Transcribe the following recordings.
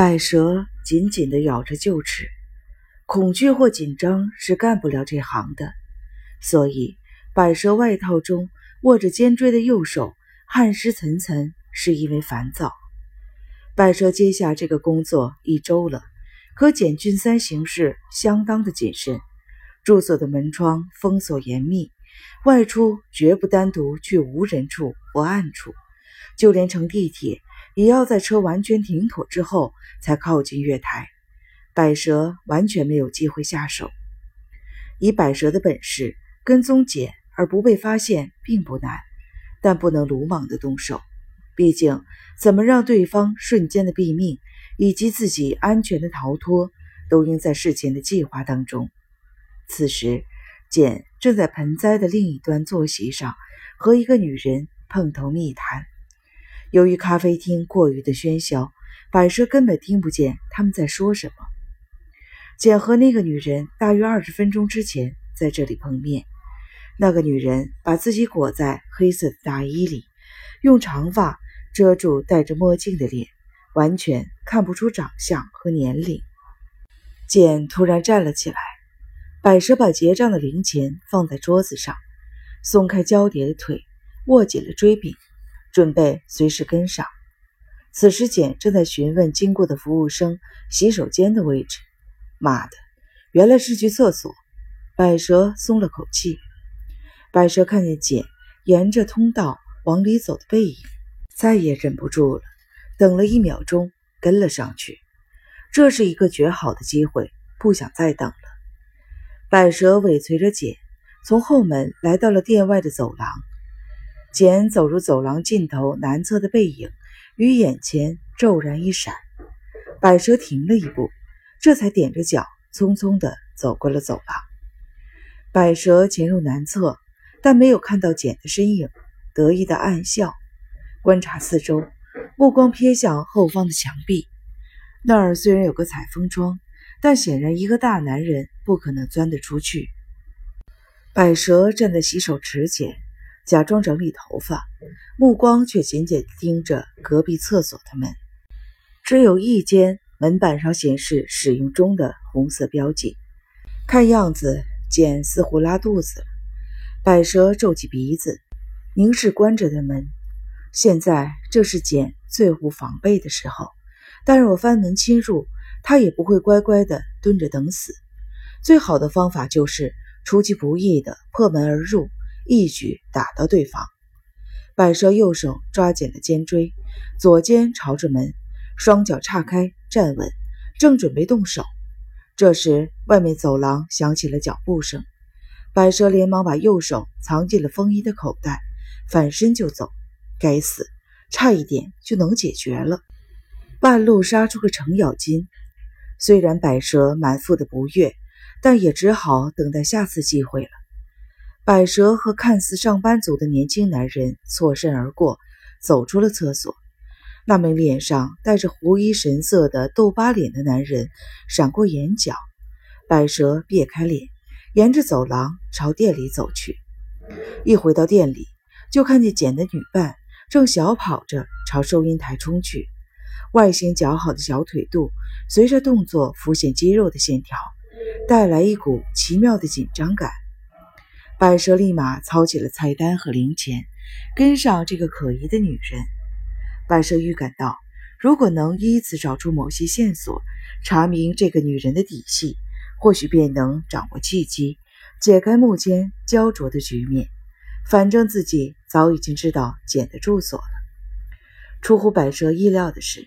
百蛇紧紧地咬着臼齿，恐惧或紧张是干不了这行的，所以百蛇外套中握着尖锥的右手汗湿涔涔，是因为烦躁。百蛇接下这个工作一周了，可简俊三行事相当的谨慎，住所的门窗封锁严密，外出绝不单独去无人处或暗处，就连乘地铁。也要在车完全停妥之后才靠近月台，百蛇完全没有机会下手。以百蛇的本事，跟踪简而不被发现并不难，但不能鲁莽的动手。毕竟，怎么让对方瞬间的毙命，以及自己安全的逃脱，都应在事前的计划当中。此时，简正在盆栽的另一端坐席上，和一个女人碰头密谈。由于咖啡厅过于的喧嚣，百蛇根本听不见他们在说什么。简和那个女人大约二十分钟之前在这里碰面。那个女人把自己裹在黑色的大衣里，用长发遮住戴着墨镜的脸，完全看不出长相和年龄。简突然站了起来，百蛇把结账的零钱放在桌子上，松开交叠的腿，握紧了锥柄。准备随时跟上。此时，简正在询问经过的服务生洗手间的位置。妈的，原来是去厕所！百蛇松了口气。百蛇看见简沿着通道往里走的背影，再也忍不住了，等了一秒钟，跟了上去。这是一个绝好的机会，不想再等了。百蛇尾随着简，从后门来到了店外的走廊。简走入走廊尽头南侧的背影，与眼前骤然一闪。百蛇停了一步，这才踮着脚，匆匆地走过了走廊。百蛇潜入南侧，但没有看到简的身影，得意的暗笑，观察四周，目光瞥向后方的墙壁。那儿虽然有个采风窗，但显然一个大男人不可能钻得出去。百蛇站在洗手池前。假装整理头发，目光却紧紧盯着隔壁厕所的门。只有一间门板上显示使用中的红色标记。看样子，简似乎拉肚子了。百蛇皱起鼻子，凝视关着的门。现在正是简最无防备的时候，但若翻门侵入，他也不会乖乖的蹲着等死。最好的方法就是出其不意的破门而入。一举打到对方。百蛇右手抓紧了尖锥，左肩朝着门，双脚岔开站稳，正准备动手。这时，外面走廊响起了脚步声。百蛇连忙把右手藏进了风衣的口袋，反身就走。该死，差一点就能解决了。半路杀出个程咬金。虽然百蛇满腹的不悦，但也只好等待下次机会了。百蛇和看似上班族的年轻男人错身而过，走出了厕所。那名脸上带着狐疑神色的豆疤脸的男人闪过眼角，百蛇别开脸，沿着走廊朝店里走去。一回到店里，就看见简的女伴正小跑着朝收银台冲去，外形姣好的小腿肚随着动作浮现肌肉的线条，带来一股奇妙的紧张感。百蛇立马操起了菜单和零钱，跟上这个可疑的女人。百蛇预感到，如果能依次找出某些线索，查明这个女人的底细，或许便能掌握契机，解开目前焦灼的局面。反正自己早已经知道简的住所了。出乎百蛇意料的是，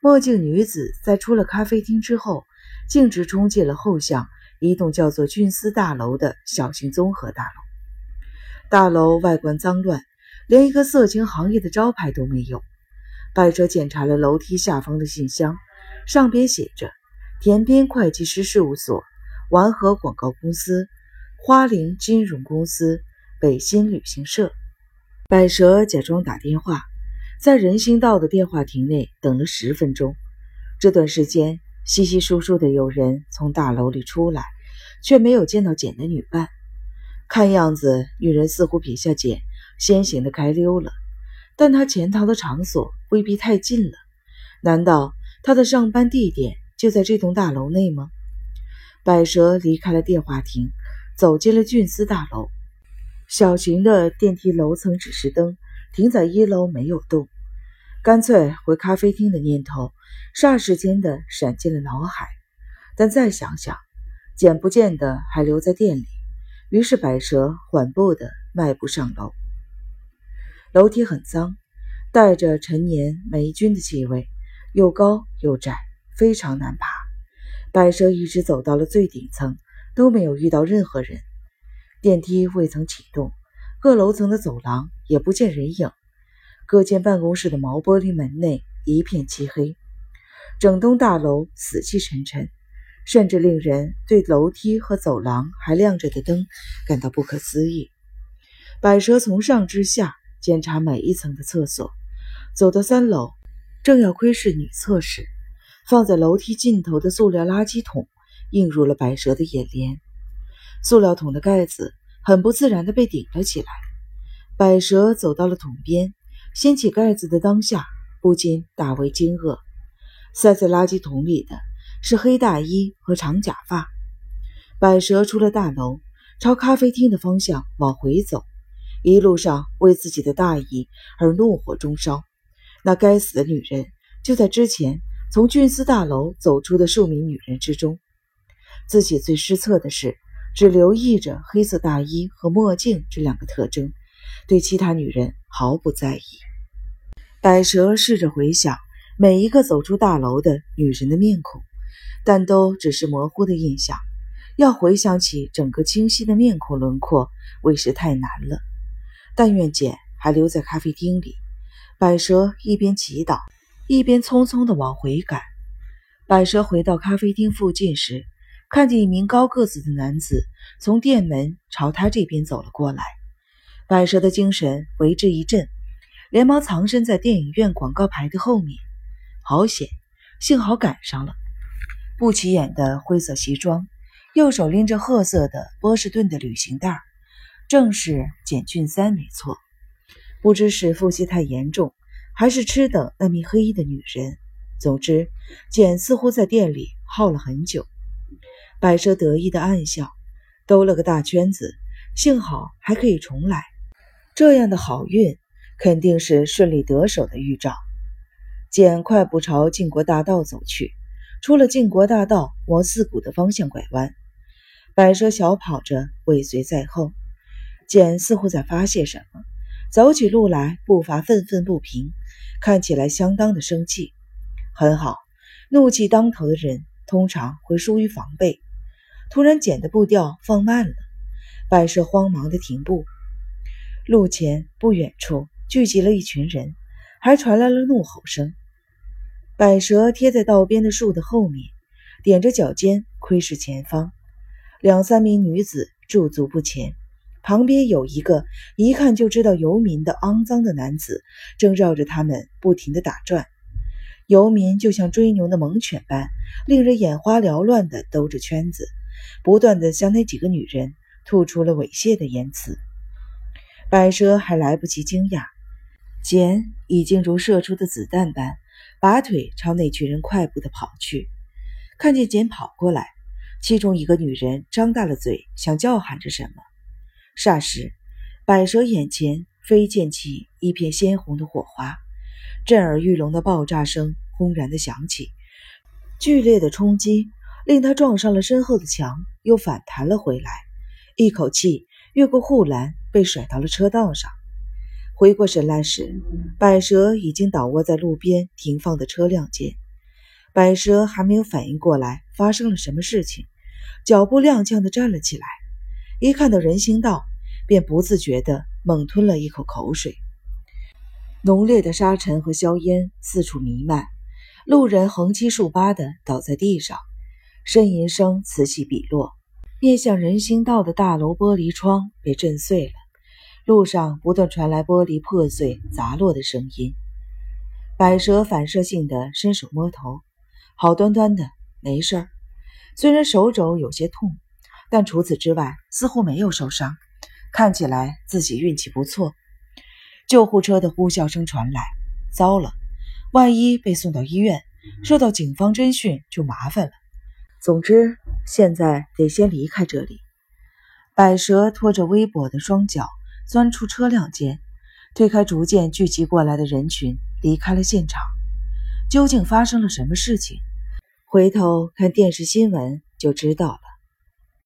墨镜女子在出了咖啡厅之后，径直冲进了后巷。一栋叫做俊思大楼的小型综合大楼，大楼外观脏乱，连一个色情行业的招牌都没有。百哲检查了楼梯下方的信箱，上边写着“田边会计师事务所”“丸和广告公司”“花菱金融公司”“北新旅行社”。百蛇假装打电话，在人行道的电话亭内等了十分钟。这段时间。稀稀疏疏的有人从大楼里出来，却没有见到简的女伴。看样子，女人似乎撇下简，先行的开溜了。但她潜逃的场所未必太近了。难道他的上班地点就在这栋大楼内吗？百蛇离开了电话亭，走进了俊司大楼。小型的电梯楼层指示灯停在一楼，没有动。干脆回咖啡厅的念头霎时间的闪进了脑海，但再想想，简不见的还留在店里。于是百蛇缓步的迈步上楼。楼梯很脏，带着陈年霉菌的气味，又高又窄，非常难爬。百蛇一直走到了最顶层，都没有遇到任何人。电梯未曾启动，各楼层的走廊也不见人影。各间办公室的毛玻璃门内一片漆黑，整栋大楼死气沉沉，甚至令人对楼梯和走廊还亮着的灯感到不可思议。百蛇从上至下检查每一层的厕所，走到三楼，正要窥视女厕时，放在楼梯尽头的塑料垃圾桶映入了百蛇的眼帘。塑料桶的盖子很不自然地被顶了起来。百蛇走到了桶边，掀起盖子的当下，不禁大为惊愕。塞在垃圾桶里的是黑大衣和长假发。百蛇出了大楼，朝咖啡厅的方向往回走，一路上为自己的大意而怒火中烧。那该死的女人就在之前从俊司大楼走出的数名女人之中。自己最失策的是。只留意着黑色大衣和墨镜这两个特征，对其他女人毫不在意。百蛇试着回想每一个走出大楼的女人的面孔，但都只是模糊的印象。要回想起整个清晰的面孔轮廓，为时太难了。但愿简还留在咖啡厅里。百蛇一边祈祷，一边匆匆地往回赶。百蛇回到咖啡厅附近时。看见一名高个子的男子从店门朝他这边走了过来，百蛇的精神为之一振，连忙藏身在电影院广告牌的后面。好险，幸好赶上了。不起眼的灰色西装，右手拎着褐色的波士顿的旅行袋，正是简俊三没错。不知是腹泻太严重，还是吃等那名黑衣的女人。总之，简似乎在店里耗了很久。百蛇得意的暗笑，兜了个大圈子，幸好还可以重来。这样的好运肯定是顺利得手的预兆。简快步朝晋国大道走去，出了晋国大道，往四谷的方向拐弯。百蛇小跑着尾随在后。简似乎在发泄什么，走起路来步伐愤愤不平，看起来相当的生气。很好，怒气当头的人通常会疏于防备。突然，简的步调放慢了，百蛇慌忙的停步。路前不远处聚集了一群人，还传来了怒吼声。百蛇贴在道边的树的后面，踮着脚尖窥视前方。两三名女子驻足不前，旁边有一个一看就知道游民的肮脏的男子，正绕着他们不停的打转。游民就像追牛的猛犬般，令人眼花缭乱的兜着圈子。不断的向那几个女人吐出了猥亵的言辞，百蛇还来不及惊讶，简已经如射出的子弹般拔腿朝那群人快步的跑去。看见简跑过来，其中一个女人张大了嘴，想叫喊着什么。霎时，百蛇眼前飞溅起一片鲜红的火花，震耳欲聋的爆炸声轰然的响起，剧烈的冲击。令他撞上了身后的墙，又反弹了回来，一口气越过护栏，被甩到了车道上。回过神来时，百蛇已经倒卧在路边停放的车辆间。百蛇还没有反应过来发生了什么事情，脚步踉跄地站了起来。一看到人行道，便不自觉地猛吞了一口口水。浓烈的沙尘和硝烟四处弥漫，路人横七竖八地倒在地上。呻吟声此起彼落，面向人行道的大楼玻璃窗被震碎了，路上不断传来玻璃破碎砸落的声音。百蛇反射性的伸手摸头，好端端的没事儿，虽然手肘有些痛，但除此之外似乎没有受伤，看起来自己运气不错。救护车的呼啸声传来，糟了，万一被送到医院，受到警方侦讯就麻烦了。总之，现在得先离开这里。百蛇拖着微跛的双脚钻出车辆间，推开逐渐聚集过来的人群，离开了现场。究竟发生了什么事情？回头看电视新闻就知道了。